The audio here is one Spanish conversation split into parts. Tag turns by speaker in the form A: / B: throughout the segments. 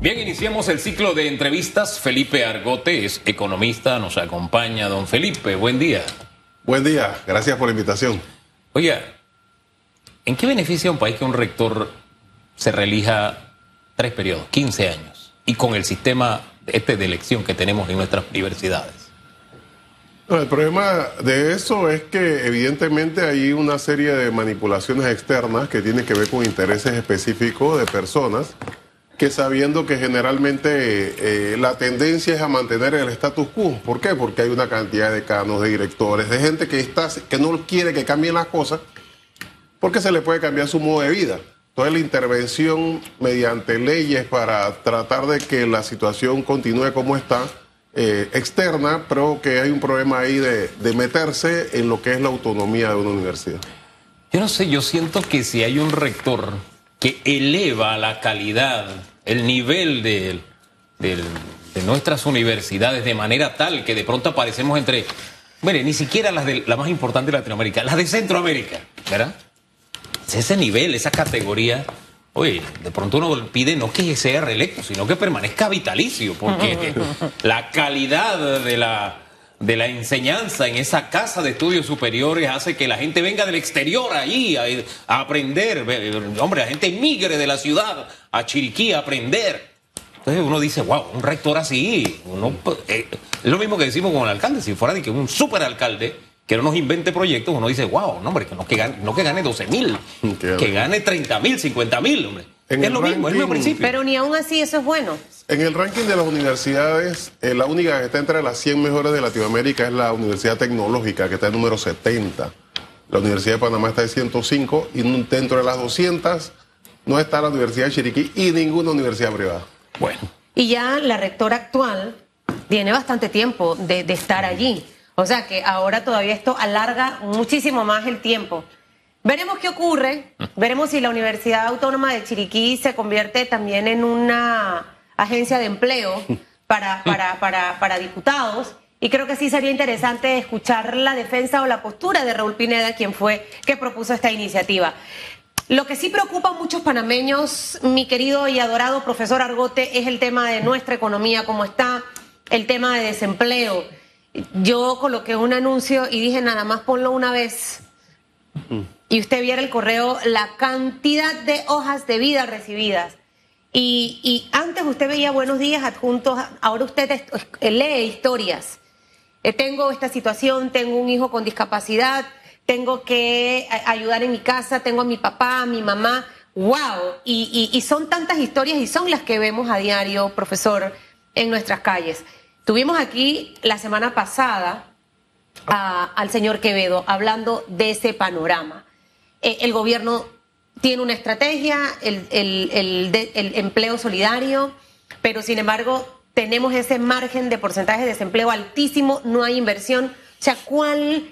A: Bien, iniciamos el ciclo de entrevistas. Felipe Argote es economista, nos acompaña. Don Felipe, buen día.
B: Buen día, gracias por la invitación.
A: Oiga, ¿en qué beneficia a un país que un rector se relija tres periodos, 15 años, y con el sistema este de elección que tenemos en nuestras universidades?
B: el problema de eso es que evidentemente hay una serie de manipulaciones externas que tienen que ver con intereses específicos de personas que sabiendo que generalmente eh, la tendencia es a mantener el status quo. ¿Por qué? Porque hay una cantidad de canos, de directores, de gente que, está, que no quiere que cambien las cosas porque se le puede cambiar su modo de vida. Toda la intervención mediante leyes para tratar de que la situación continúe como está, eh, externa, pero que hay un problema ahí de, de meterse en lo que es la autonomía de una universidad.
A: Yo no sé, yo siento que si hay un rector que eleva la calidad el nivel de, nuestras universidades de manera tal que de pronto aparecemos entre, mire, ni siquiera las de la más importante de Latinoamérica, las de Centroamérica, ¿verdad? Ese nivel, esa categoría, oye, de pronto uno pide no que sea reelecto, sino que permanezca vitalicio, porque la calidad de la de la enseñanza en esa casa de estudios superiores hace que la gente venga del exterior ahí a, aprender. Hombre, la gente migre de la ciudad a Chiriquí a aprender. Entonces uno dice, wow, un rector así. Uno, eh, es lo mismo que decimos con el alcalde. Si fuera de que un superalcalde que no nos invente proyectos, uno dice, wow, no, hombre, que no que gane, no que gane 12 mil, que gane 30 mil, 50 mil, hombre. Es lo mismo, es el mismo principio.
C: Pero ni aún así eso es bueno.
B: En el ranking de las universidades, eh, la única que está entre las 100 mejores de Latinoamérica es la Universidad Tecnológica, que está en número 70. La Universidad de Panamá está en 105 y dentro de las 200 no está la Universidad de Chiriquí y ninguna universidad privada.
C: Bueno. Y ya la rectora actual tiene bastante tiempo de, de estar allí. O sea que ahora todavía esto alarga muchísimo más el tiempo. Veremos qué ocurre, veremos si la Universidad Autónoma de Chiriquí se convierte también en una agencia de empleo para, para, para, para diputados. Y creo que sí sería interesante escuchar la defensa o la postura de Raúl Pineda, quien fue que propuso esta iniciativa. Lo que sí preocupa a muchos panameños, mi querido y adorado profesor Argote, es el tema de nuestra economía, cómo está, el tema de desempleo. Yo coloqué un anuncio y dije nada más ponlo una vez y usted viera el correo, la cantidad de hojas de vida recibidas. Y, antes usted veía buenos días adjuntos, ahora usted lee historias. Eh, tengo esta situación, tengo un hijo con discapacidad, tengo que ayudar en mi casa, tengo a mi papá, a mi mamá. ¡Wow! Y, son tantas historias y son las que vemos a diario, profesor, en nuestras calles. Tuvimos aquí la semana pasada al señor Quevedo hablando de ese panorama. Eh, el gobierno tiene una estrategia, el, empleo solidario, pero sin embargo tenemos ese margen de porcentaje de desempleo altísimo, no hay inversión. O sea, ¿cuál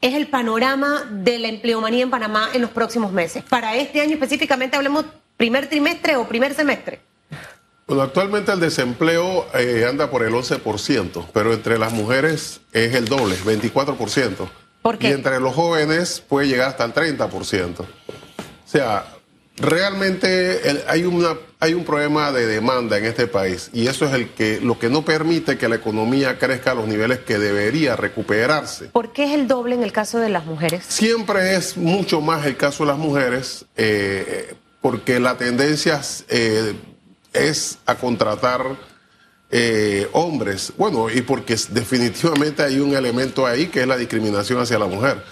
C: es el panorama de la empleomanía en Panamá en los próximos meses? Para este año específicamente, hablemos primer trimestre o primer semestre.
B: Bueno, actualmente el desempleo eh, anda por el 11%, pero entre las mujeres es el doble, 24%. Y entre los jóvenes puede llegar hasta el 30%. O sea, realmente hay, una, hay un problema de demanda en este país y eso es el que, lo que no permite que la economía crezca a los niveles que debería recuperarse.
C: ¿Por qué es el doble en el caso de las mujeres?
B: Siempre es mucho más el caso de las mujeres eh, porque la tendencia eh, es a contratar eh, hombres. Bueno, y porque definitivamente hay un elemento ahí que es la discriminación hacia la mujer.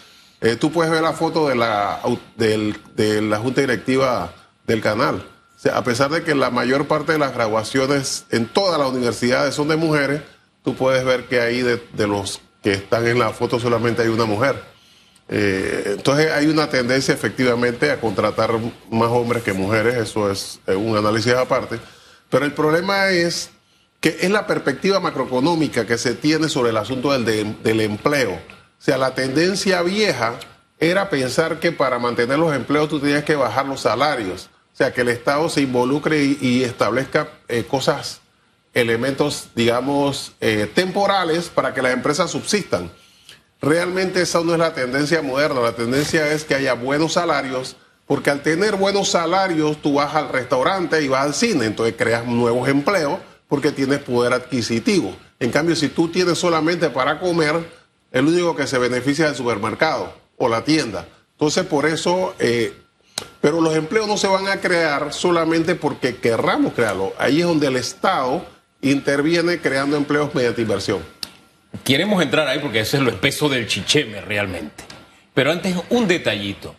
B: Eh, tú puedes ver la foto de la, de la junta directiva del canal. A pesar de que la mayor parte de las graduaciones en todas las universidades son de mujeres, tú puedes ver que ahí de, los que están en la foto solamente hay una mujer. Eh, entonces hay una tendencia efectivamente a contratar más hombres que mujeres, eso es un análisis aparte. Pero el problema es que es la perspectiva macroeconómica que se tiene sobre el asunto del, del empleo. O sea, la tendencia vieja era pensar que para mantener los empleos tú tenías que bajar los salarios. O sea, que el Estado se involucre y, establezca eh, cosas, elementos, digamos, eh, temporales para que las empresas subsistan. Realmente esa no es la tendencia moderna. La tendencia es que haya buenos salarios, Porque al tener buenos salarios, tú vas al restaurante y vas al cine, entonces creas nuevos empleos porque tienes poder adquisitivo. En cambio, si tú tienes solamente para comer, el único que se beneficia es el supermercado o la tienda. Entonces, por eso, eh, pero los empleos no se van a crear solamente porque querramos crearlo. Ahí es donde el Estado interviene creando empleos mediante inversión.
A: Queremos entrar ahí porque ese es lo espeso del chicheme realmente. Pero antes, un detallito.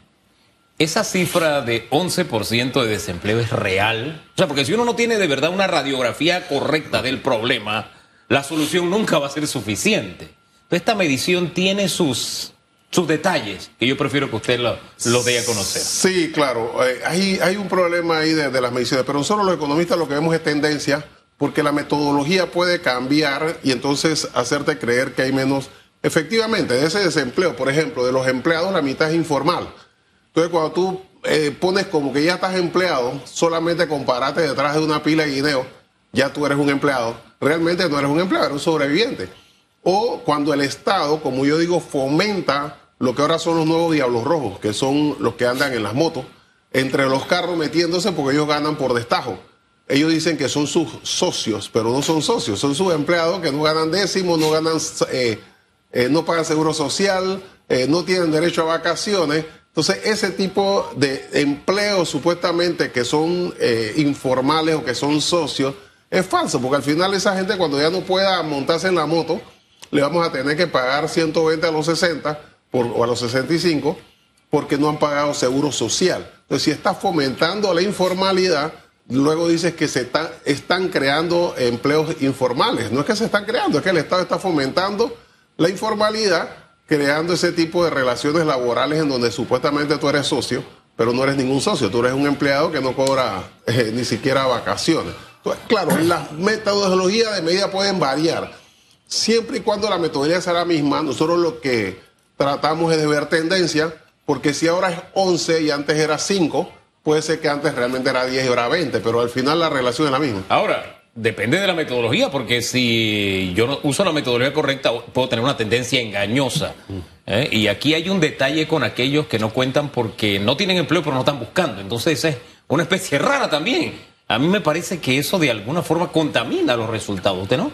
A: ¿Esa cifra de 11% de desempleo es real? O sea, porque si uno no tiene de verdad una radiografía correcta del problema, la solución nunca va a ser suficiente. esta medición tiene sus, sus detalles, que yo prefiero que usted lo, lo dé a conocer.
B: Sí, claro. Eh, hay, hay un problema ahí de, de, las mediciones, pero nosotros los economistas lo que vemos es tendencia, porque la metodología puede cambiar y entonces hacerte creer que hay menos. Efectivamente, de ese desempleo, por ejemplo, de los empleados, la mitad es informal. Entonces, cuando tú eh, pones como que ya estás empleado, solamente comparate detrás de una pila de guineo, ya tú eres un empleado. Realmente no eres un empleado, eres un sobreviviente. O cuando el Estado, como yo digo, fomenta lo que ahora son los nuevos diablos rojos, que son los que andan en las motos, entre los carros metiéndose porque ellos ganan por destajo. Ellos dicen que son sus socios, pero no son socios, son sus empleados que no ganan décimos, no ganan, eh, eh, no pagan seguro social, no tienen derecho a vacaciones entonces, ese tipo de empleos supuestamente que son eh, informales o que son socios, es falso, porque al final esa gente cuando ya no pueda montarse en la moto, le vamos a tener que pagar 120 a los 60 o a los 65 porque no han pagado seguro social. Entonces, si está fomentando la informalidad, luego dices que se están creando empleos informales. No es que se están creando, es que el Estado está fomentando la informalidad creando ese tipo de relaciones laborales en donde supuestamente tú eres socio, pero no eres ningún socio, tú eres un empleado que no cobra eh, ni siquiera vacaciones. claro, las metodologías de medida pueden variar. Siempre y cuando la metodología sea la misma, nosotros lo que tratamos es de ver tendencia, porque si ahora es 11 y antes era 5, puede ser que antes realmente era 10 y ahora 20, pero al final la relación es la misma.
A: Ahora, Depende de la metodología, porque si yo uso la metodología correcta, puedo tener una tendencia engañosa. ¿eh? Y aquí hay un detalle con aquellos que no cuentan porque no tienen empleo, pero no están buscando. Entonces es una especie rara también. A mí me parece que eso de alguna forma contamina los resultados, ¿usted no?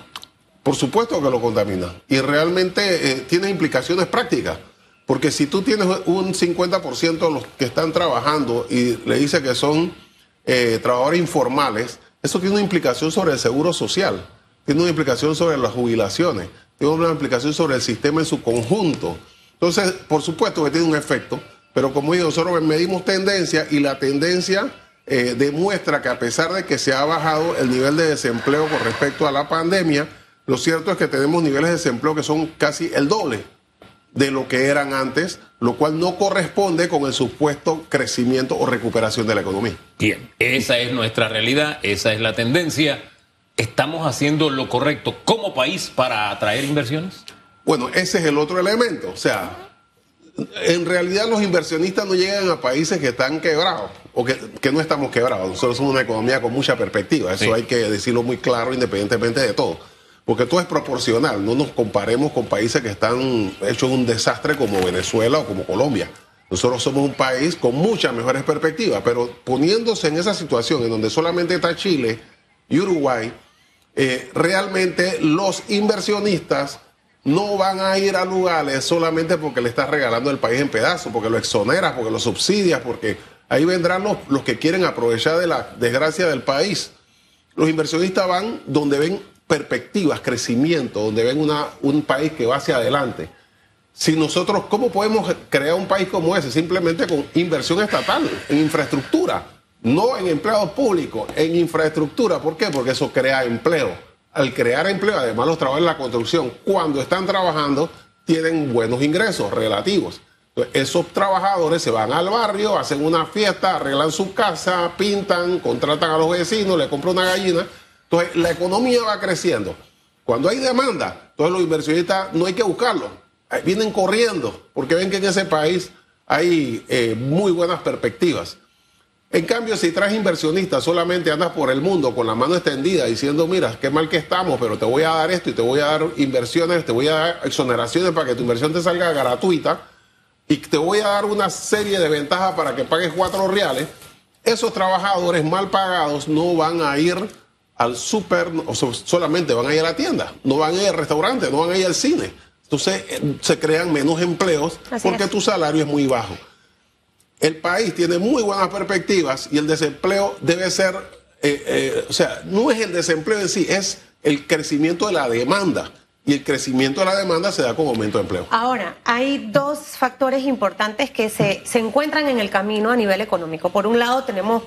B: Por supuesto que lo contamina. Y realmente eh, tiene implicaciones prácticas. Porque si tú tienes un 50% de los que están trabajando y le dice que son eh, trabajadores informales, eso tiene una implicación sobre el seguro social, tiene una implicación sobre las jubilaciones, tiene una implicación sobre el sistema en su conjunto. Entonces, por supuesto que tiene un efecto, pero como digo, nosotros medimos tendencia y la tendencia eh, demuestra que a pesar de que se ha bajado el nivel de desempleo con respecto a la pandemia, lo cierto es que tenemos niveles de desempleo que son casi el doble de lo que eran antes, lo cual no corresponde con el supuesto crecimiento o recuperación de la economía.
A: Bien, esa es nuestra realidad, esa es la tendencia. ¿Estamos haciendo lo correcto como país para atraer inversiones?
B: Bueno, ese es el otro elemento. O sea, en realidad los inversionistas no llegan a países que están quebrados o que, no estamos quebrados. Nosotros somos una economía con mucha perspectiva. Eso hay que decirlo muy claro independientemente de todo porque todo es proporcional. No nos comparemos con países que están hechos un desastre como Venezuela o como Colombia. Nosotros somos un país con muchas mejores perspectivas, pero poniéndose en esa situación en donde solamente está Chile y Uruguay, eh, realmente los inversionistas no van a ir a lugares solamente porque le estás regalando el país en pedazos, porque lo exoneras, porque lo subsidias, porque ahí vendrán los, los que quieren aprovechar de la desgracia del país. Los inversionistas van donde ven perspectivas, crecimiento, donde ven una, un país que va hacia adelante. Si nosotros, ¿cómo podemos crear un país como ese? Simplemente con inversión estatal en infraestructura, no en empleados públicos, en infraestructura. ¿Por qué? Porque eso crea empleo. Al crear empleo, además los trabajadores en la construcción, cuando están trabajando, tienen buenos ingresos relativos. esos trabajadores se van al barrio, hacen una fiesta, arreglan su casa, pintan, contratan a los vecinos, le compran una gallina entonces, la economía va creciendo. Cuando hay demanda, todos los inversionistas no hay que buscarlos. Vienen corriendo porque ven que en ese país hay eh, muy buenas perspectivas. En cambio, si traes inversionistas, solamente andas por el mundo con la mano extendida diciendo, mira, qué mal que estamos, pero te voy a dar esto y te voy a dar inversiones, te voy a dar exoneraciones para que tu inversión te salga gratuita. y te voy a dar una serie de ventajas para que pagues cuatro reales, esos trabajadores mal pagados no van a ir al súper, o solamente van a ir a la tienda, no van a ir al restaurante, no van a ir al cine. Entonces eh, se crean menos empleos porque tu salario es muy bajo. El país tiene muy buenas perspectivas y el desempleo debe ser, eh, eh, o sea, no es el desempleo en sí, es el crecimiento de la demanda. Y el crecimiento de la demanda se da con aumento de empleo.
C: Ahora, hay dos factores importantes que se, se encuentran en el camino a nivel económico. Por un lado, tenemos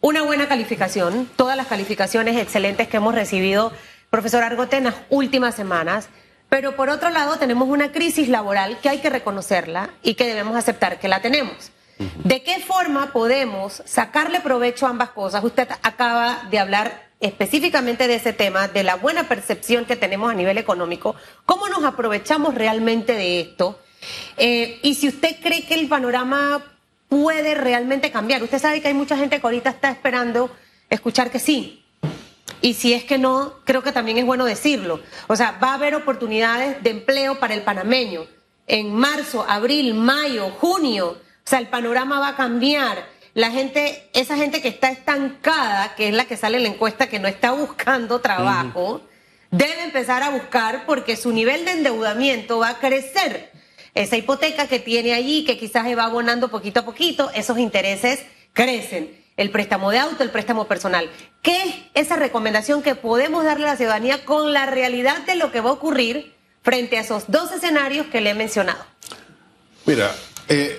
C: una buena calificación, todas las calificaciones excelentes que hemos recibido, profesor Argote, en las últimas semanas. Pero por otro lado, tenemos una crisis laboral que hay que reconocerla y que debemos aceptar que la tenemos. ¿De qué forma podemos sacarle provecho a ambas cosas? Usted acaba de hablar específicamente de ese tema, de la buena percepción que tenemos a nivel económico. ¿Cómo nos aprovechamos realmente de esto? Eh, y si usted cree que el panorama puede realmente cambiar. Usted sabe que hay mucha gente que ahorita está esperando escuchar que sí. Y si es que no, creo que también es bueno decirlo. O sea, va a haber oportunidades de empleo para el panameño en marzo, abril, mayo, junio. O sea, el panorama va a cambiar. La gente, esa gente que está estancada, que es la que sale en la encuesta, que no está buscando trabajo, debe empezar a buscar porque su nivel de endeudamiento va a crecer. Esa hipoteca que tiene allí, que quizás se va abonando poquito a poquito, esos intereses crecen. El préstamo de auto, el préstamo personal. ¿Qué es esa recomendación que podemos darle a la ciudadanía con la realidad de lo que va a ocurrir frente a esos dos escenarios que le he mencionado?
B: Mira, eh,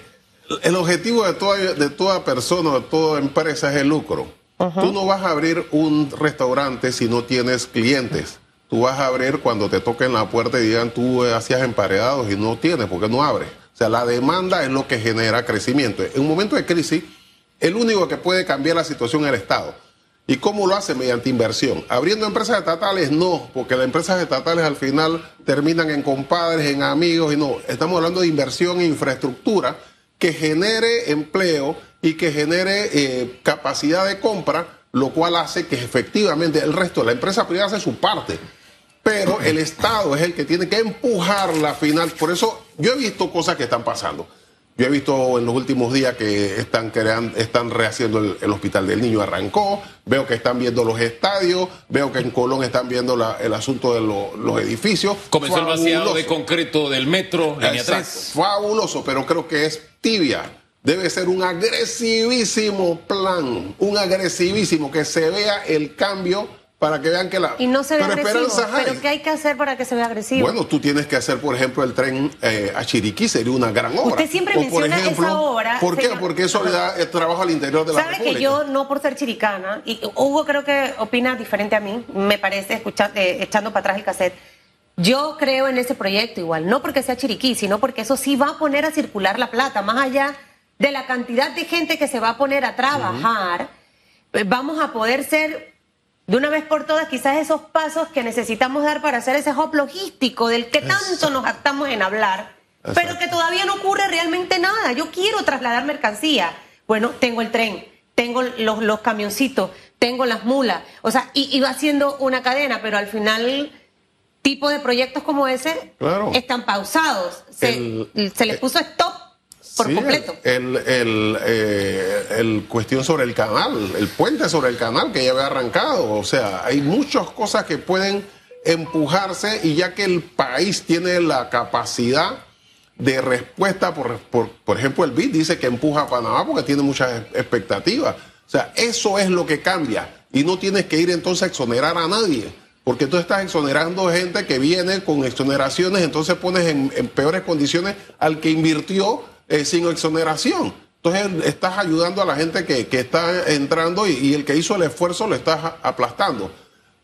B: el objetivo de toda, de toda persona, de toda empresa es el lucro. Tú no vas a abrir un restaurante si no tienes clientes. Tú vas a abrir cuando te toquen la puerta y digan tú hacías emparedados y no tienes porque no abres. O sea, la demanda es lo que genera crecimiento. En un momento de crisis, el único que puede cambiar la situación es el Estado. ¿Y cómo lo hace? Mediante inversión. Abriendo empresas estatales, no, porque las empresas estatales al final terminan en compadres, en amigos, y no. Estamos hablando de inversión en infraestructura que genere empleo y que genere eh, capacidad de compra, lo cual hace que efectivamente el resto de la empresa privada hace su parte. Pero el Estado es el que tiene que empujar la final. Por eso yo he visto cosas que están pasando. Yo he visto en los últimos días que están creando, están rehaciendo el, Hospital del Niño, arrancó, veo que están viendo los estadios, veo que en Colón están viendo el asunto de los edificios.
A: Comenzó el vaciado de concreto del metro, línea 3.
B: Fabuloso, pero creo que es tibia. Debe ser un agresivísimo plan, un agresivísimo, que se vea el cambio para que vean que la...
C: Y no se ve agresivo, pero ¿qué hay que hacer para que se vea agresivo?
B: Bueno, tú tienes que hacer, por ejemplo, el tren eh, a Chiriquí, sería una gran obra.
C: Usted siempre menciona esa obra.
B: ¿Por qué? Porque eso le da trabajo al interior de la
C: Sabe que yo, no por ser chiricana, y Hugo creo que opina diferente a mí, me parece, escuchando, eh, echando para atrás el cassette, yo creo en ese proyecto igual, no porque sea Chiriquí, sino porque eso sí va a poner a circular la plata, más allá de la cantidad de gente que se va a poner a trabajar, eh, vamos a poder ser de una vez por todas quizás esos pasos que necesitamos dar para hacer ese hop logístico del que tanto nos actamos en hablar, pero que todavía no ocurre realmente nada. Yo quiero trasladar mercancía. Bueno, tengo el tren, tengo los, los camioncitos, tengo las mulas, o sea, y, va haciendo una cadena, pero al final tipo de proyectos como ese están pausados. Se, se les puso stop por completo.
B: El, el, eh, el, cuestión sobre el canal, el puente sobre el canal que ya había arrancado. O sea, hay muchas cosas que pueden empujarse y ya que el país tiene la capacidad de respuesta, por, por, por ejemplo, el BID dice que empuja a Panamá porque tiene muchas expectativas. O sea, eso es lo que cambia y no tienes que ir entonces a exonerar a nadie. Porque tú estás exonerando gente que viene con exoneraciones, entonces pones en, en peores condiciones al que invirtió eh, sin exoneración. Entonces estás ayudando a la gente que, está entrando y, el que hizo el esfuerzo lo estás aplastando.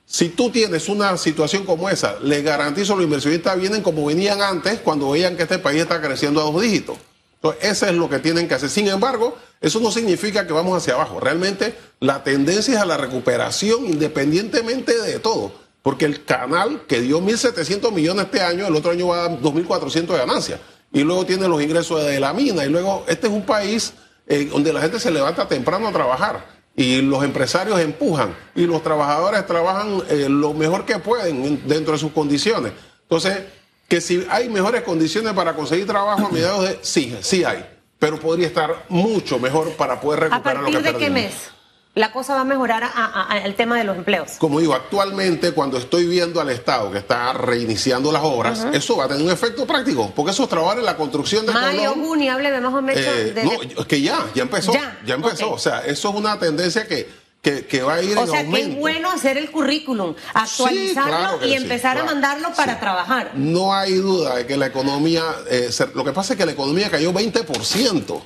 B: Si tú tienes una situación como esa, les garantizo los inversionistas vienen como venían antes cuando veían que este país está creciendo a dos dígitos. Entonces, eso es lo que tienen que hacer. Sin embargo, eso no significa que vamos hacia abajo. Realmente la tendencia es a la recuperación independientemente de todo. Porque el canal que dio 1.700 millones este año, el otro año va a dar 2.400 de ganancia y luego tiene los ingresos de la mina. Y luego, este es un país eh, donde la gente se levanta temprano a trabajar y los empresarios empujan y los trabajadores trabajan eh, lo mejor que pueden dentro de sus condiciones. Entonces, Que si hay mejores condiciones para conseguir trabajo a mediados de... Sí, sí hay, pero podría estar mucho mejor para poder recuperar lo que
C: ¿A partir de qué
B: perdimos.
C: mes la cosa va a mejorar a- a- a- el tema de los empleos?
B: Como digo, actualmente cuando estoy viendo al Estado que está reiniciando las obras, eso va a tener un efecto práctico, porque esos trabajos en la construcción de
C: Mayo,
B: Colón,
C: junio, hábleme más o menos
B: eh,
C: de...
B: no, es que ya, ya empezó,
C: Ya,
B: ya, empezó. O sea, eso es una tendencia que, que, que va a ir
C: o
B: en
C: sea, que
B: aumento.
C: es bueno hacer el currículum, actualizarlo
B: claro que
C: y
B: sí,
C: empezar
B: claro,
C: a mandarlo para
B: sí.
C: trabajar.
B: No hay duda de que la economía, eh, lo que pasa es que la economía cayó 20%.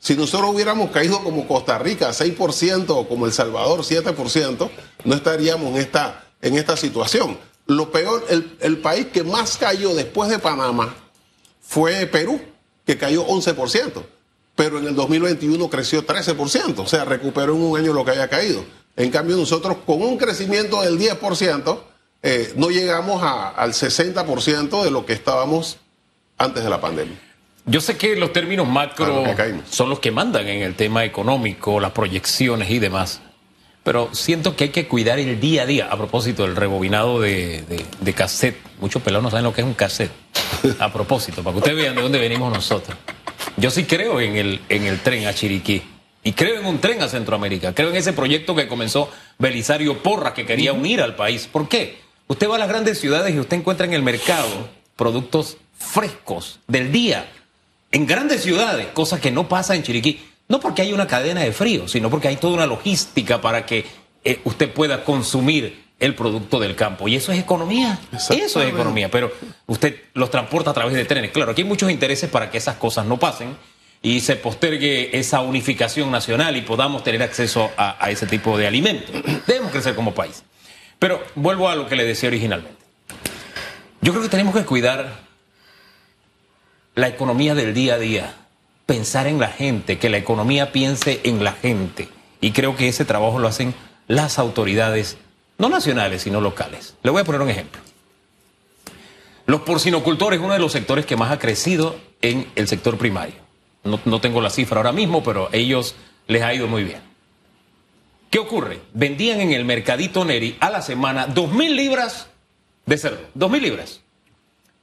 B: Si nosotros hubiéramos caído como Costa Rica, 6%, o como El Salvador, 7%, no estaríamos en esta, en esta situación. Lo peor, el, país que más cayó después de Panamá fue Perú, que cayó 11%, pero en el 2021 creció 13%, o sea, recuperó en un año lo que haya caído. En cambio, nosotros con un crecimiento del 10%, eh, no llegamos a- al 60% de lo que estábamos antes de la pandemia.
A: Yo sé que los términos macro son los que mandan en el tema económico, las proyecciones y demás. Pero siento que hay que cuidar el día a día. A propósito del rebobinado de, de- de cassette. Muchos pelados no saben lo que es un cassette. A propósito, para que ustedes vean de dónde venimos nosotros. Yo sí creo en el, en el tren a Chiriquí. Y creo en un tren a Centroamérica. Creo en ese proyecto que comenzó Belisario Porras, que quería unir al país. ¿Por qué? Usted va a las grandes ciudades y usted encuentra en el mercado productos frescos del día en grandes ciudades, cosa que no pasa en Chiriquí. No porque hay una cadena de frío, sino porque hay toda una logística para que eh, usted pueda consumir el producto del campo. Y eso es economía. Eso es economía. Pero usted los transporta a través de trenes. Claro, aquí hay muchos intereses para que esas cosas no pasen y se postergue esa unificación nacional y podamos tener acceso a, a ese tipo de alimentos. Debemos crecer como país. Pero vuelvo a lo que le decía originalmente. Yo creo que tenemos que cuidar la economía del día a día, pensar en la gente, que la economía piense en la gente. Y creo que ese trabajo lo hacen las autoridades, no nacionales, sino locales. Le voy a poner un ejemplo. Los porcinocultores es uno de los sectores que más ha crecido en el sector primario. No, no tengo la cifra ahora mismo, pero a ellos les ha ido muy bien. ¿Qué ocurre? Vendían en el mercadito Neri a la semana dos mil libras de cerdo. Dos mil libras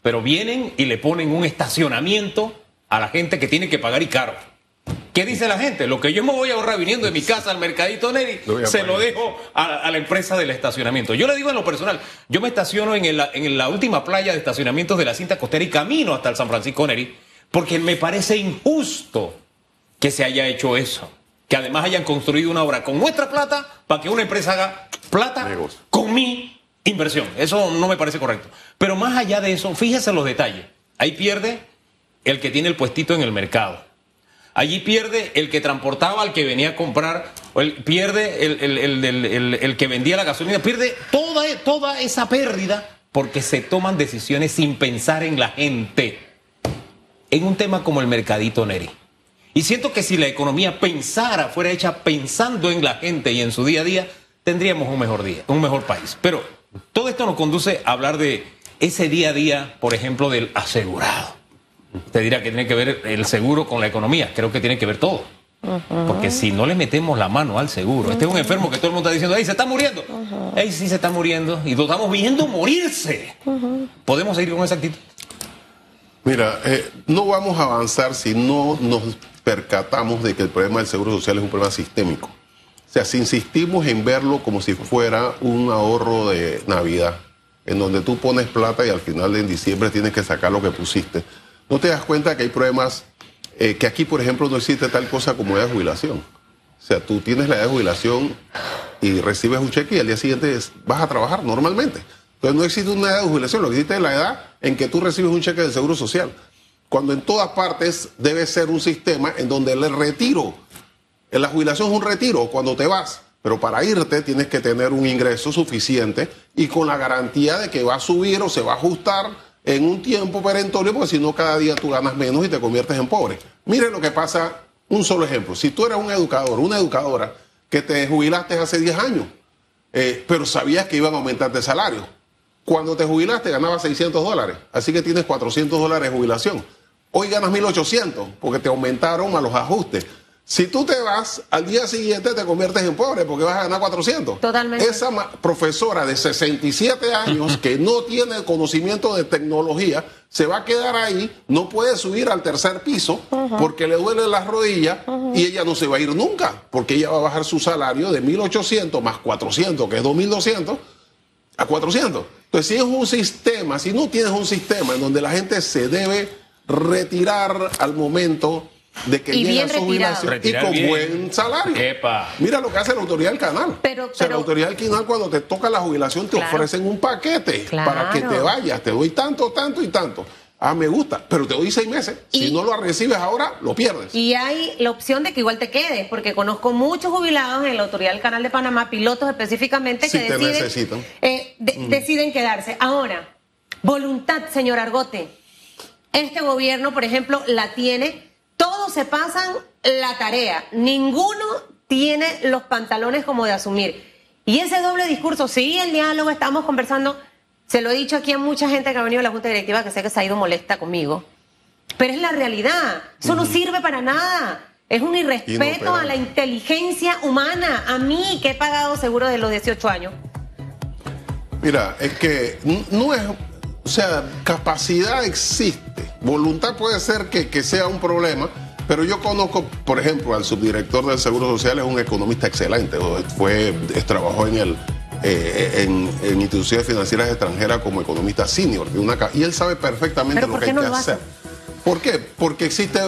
A: pero vienen y le ponen un estacionamiento a la gente que tiene que pagar y caro. ¿Qué dice la gente? Lo que yo me voy a ahorrar viniendo de mi casa al mercadito Neri,
B: Lo
A: se lo dejo a, a la empresa del estacionamiento. Yo le digo en lo personal, yo me estaciono en, el- en la última playa de estacionamientos de la cinta costera y camino hasta el San Francisco Neri, porque me parece injusto que se haya hecho eso. Que además hayan construido una obra con nuestra plata para que una empresa haga plata
B: Negocio.
A: con mi inversión. Eso no me parece correcto. Pero más allá de eso, fíjese los detalles. Ahí pierde el que tiene el puestito en el mercado. Allí pierde el que transportaba al que venía a comprar, pierde el- el que vendía la gasolina, pierde toda, toda esa pérdida porque se toman decisiones sin pensar en la gente. En un tema como el mercadito Neri. Y siento que si la economía pensara, fuera hecha pensando en la gente y en su día a día, tendríamos un mejor día, un mejor país. Pero todo esto nos conduce a hablar de ese día a día, por ejemplo, del asegurado. Usted dirá que tiene que ver el seguro con la economía. Creo que tiene que ver todo. Porque si no le metemos la mano al seguro, este es un enfermo que todo el mundo está diciendo, ¡ay, se está muriendo! ¡Ey, sí se está muriendo! Y lo estamos viendo morirse. ¿Podemos seguir con esa actitud?
B: Mira, eh, no vamos a avanzar si no nos percatamos de que el problema del seguro social es un problema sistémico. O sea, si insistimos en verlo como si fuera un ahorro de Navidad, en donde tú pones plata y al final de diciembre tienes que sacar lo que pusiste, no te das cuenta que hay problemas, eh, que aquí, por ejemplo, no existe tal cosa como edad de jubilación. O sea, tú tienes la edad de jubilación y recibes un cheque y al día siguiente vas a trabajar normalmente. Entonces no existe una edad de jubilación, lo que existe es la edad en que tú recibes un cheque del Seguro Social. Cuando en todas partes debe ser un sistema en donde el retiro, en la jubilación es un retiro cuando te vas, pero para irte tienes que tener un ingreso suficiente y con la garantía de que va a subir o se va a ajustar en un tiempo perentorio, porque si no cada día tú ganas menos y te conviertes en pobre. Miren lo que pasa, un solo ejemplo. Si tú eres un educador, una educadora que te jubilaste hace 10 años, eh, pero sabías que iban a aumentarte el salario. Cuando te jubilaste ganabas 600 dólares, así que tienes 400 dólares de jubilación. Hoy ganas 1800 porque te aumentaron a los ajustes. Si tú te vas, al día siguiente te conviertes en pobre porque vas a ganar 400.
C: Totalmente.
B: Esa profesora de 67 años que no tiene conocimiento de tecnología se va a quedar ahí, no puede subir al tercer piso porque le duele las rodillas y ella no se va a ir nunca, porque ella va a bajar su salario de 1.800 más 400, que es 2.200, a 400. Entonces, si es un sistema, si no tienes un sistema en donde la gente se debe retirar al momento de que
C: Y bien
B: a su jubilación y con
A: bien.
B: buen salario.
A: Epa.
B: Mira lo que hace la autoridad del canal.
C: Pero-
B: o sea,
C: pero-
B: la autoridad del canal cuando te toca la jubilación te
C: Claro.
B: ofrecen un paquete
C: Claro.
B: para que te vayas. Te doy tanto, tanto y tanto. Ah, me gusta, pero te doy seis meses.
C: Y-
B: si no lo recibes ahora, lo pierdes.
C: Y hay la opción de que igual te quedes, porque conozco muchos jubilados en la autoridad del Canal de Panamá, pilotos específicamente, que
B: te
C: deciden,
B: necesitan.
C: eh, de- deciden quedarse. Ahora, voluntad, señor Argote. Este gobierno, por ejemplo, la tiene. Todos se pasan la tarea. Ninguno tiene los pantalones como de asumir. Y ese doble discurso, sí, el diálogo, estamos conversando. Se lo he dicho aquí a mucha gente que ha venido a la Junta Directiva que sé que se ha ido molesta conmigo. Pero es la realidad. Eso no sirve para nada. Es un irrespeto a la inteligencia humana. A mí, que he pagado seguro de los 18 años.
B: Mira, es que no es, o sea, capacidad existe, voluntad puede ser que, que sea un problema, pero yo conozco, por ejemplo, al subdirector del Seguro Social, es un economista excelente, fue, trabajó en el eh, en, en instituciones financieras extranjeras como economista senior, de una y él sabe perfectamente
C: ¿Pero
B: lo que hay
C: no
B: que hacer. ¿Por qué? Porque existe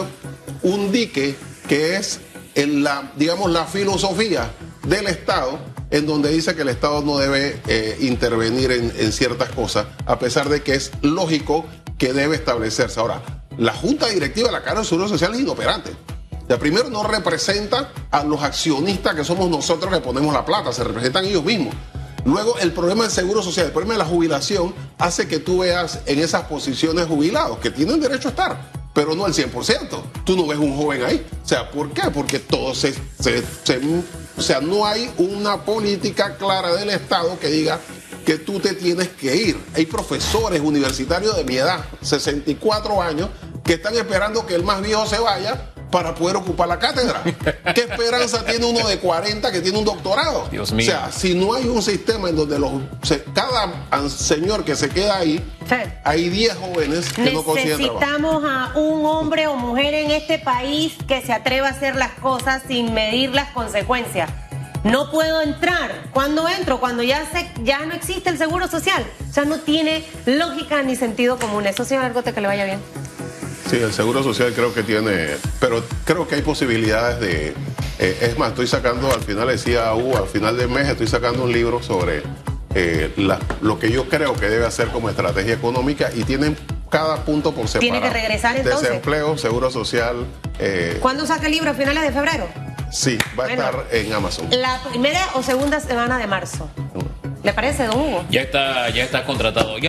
B: un dique que es en la, digamos, la filosofía del Estado, en donde dice que el Estado no debe eh, intervenir en, en ciertas cosas, a pesar de que es lógico que debe establecerse. Ahora, la Junta Directiva de la Cara del Seguro Social es inoperante. La primero no representa a los accionistas que somos nosotros que ponemos la plata, se representan ellos mismos. Luego, el problema del seguro social, el problema de la jubilación, hace que tú veas en esas posiciones jubilados que tienen derecho a estar, pero no al 100%. Tú no ves un joven ahí. O sea, ¿por qué? Porque todo se- se- O sea, no hay una política clara del Estado que diga que tú te tienes que ir. Hay profesores universitarios de mi edad, 64 años, que están esperando que el más viejo se vaya para poder ocupar la cátedra. ¿Qué esperanza tiene uno de 40 que tiene un doctorado?
A: Dios mío.
B: O sea, si no hay un sistema en donde los, se- cada señor que se queda ahí,
C: Sí.
B: hay 10 jóvenes que no consiguen trabajo.
C: Necesitamos a un hombre o mujer en este país que se atreva a hacer las cosas sin medir las consecuencias. No puedo entrar. ¿Cuándo entro? Cuando ya se, ya no existe el seguro social. O sea, no tiene lógica ni sentido común. Eso, señor Argote, que le vaya bien.
B: Sí, el seguro social creo que tiene, pero creo que hay posibilidades de. eh, es más, estoy sacando, al final decía Hugo, al final del mes estoy sacando un libro sobre eh, la- lo que yo creo que debe hacer como estrategia económica y tienen cada punto por separado.
C: Tiene que regresar, entonces.
B: Desempleo, seguro social. eh,
C: ¿Cuándo saca el libro? ¿A finales de febrero?
B: sí, va a estar en Amazon.
C: La primera o segunda semana de marzo. ¿Le parece, don Hugo?
A: Ya está, ya está contratado. Ya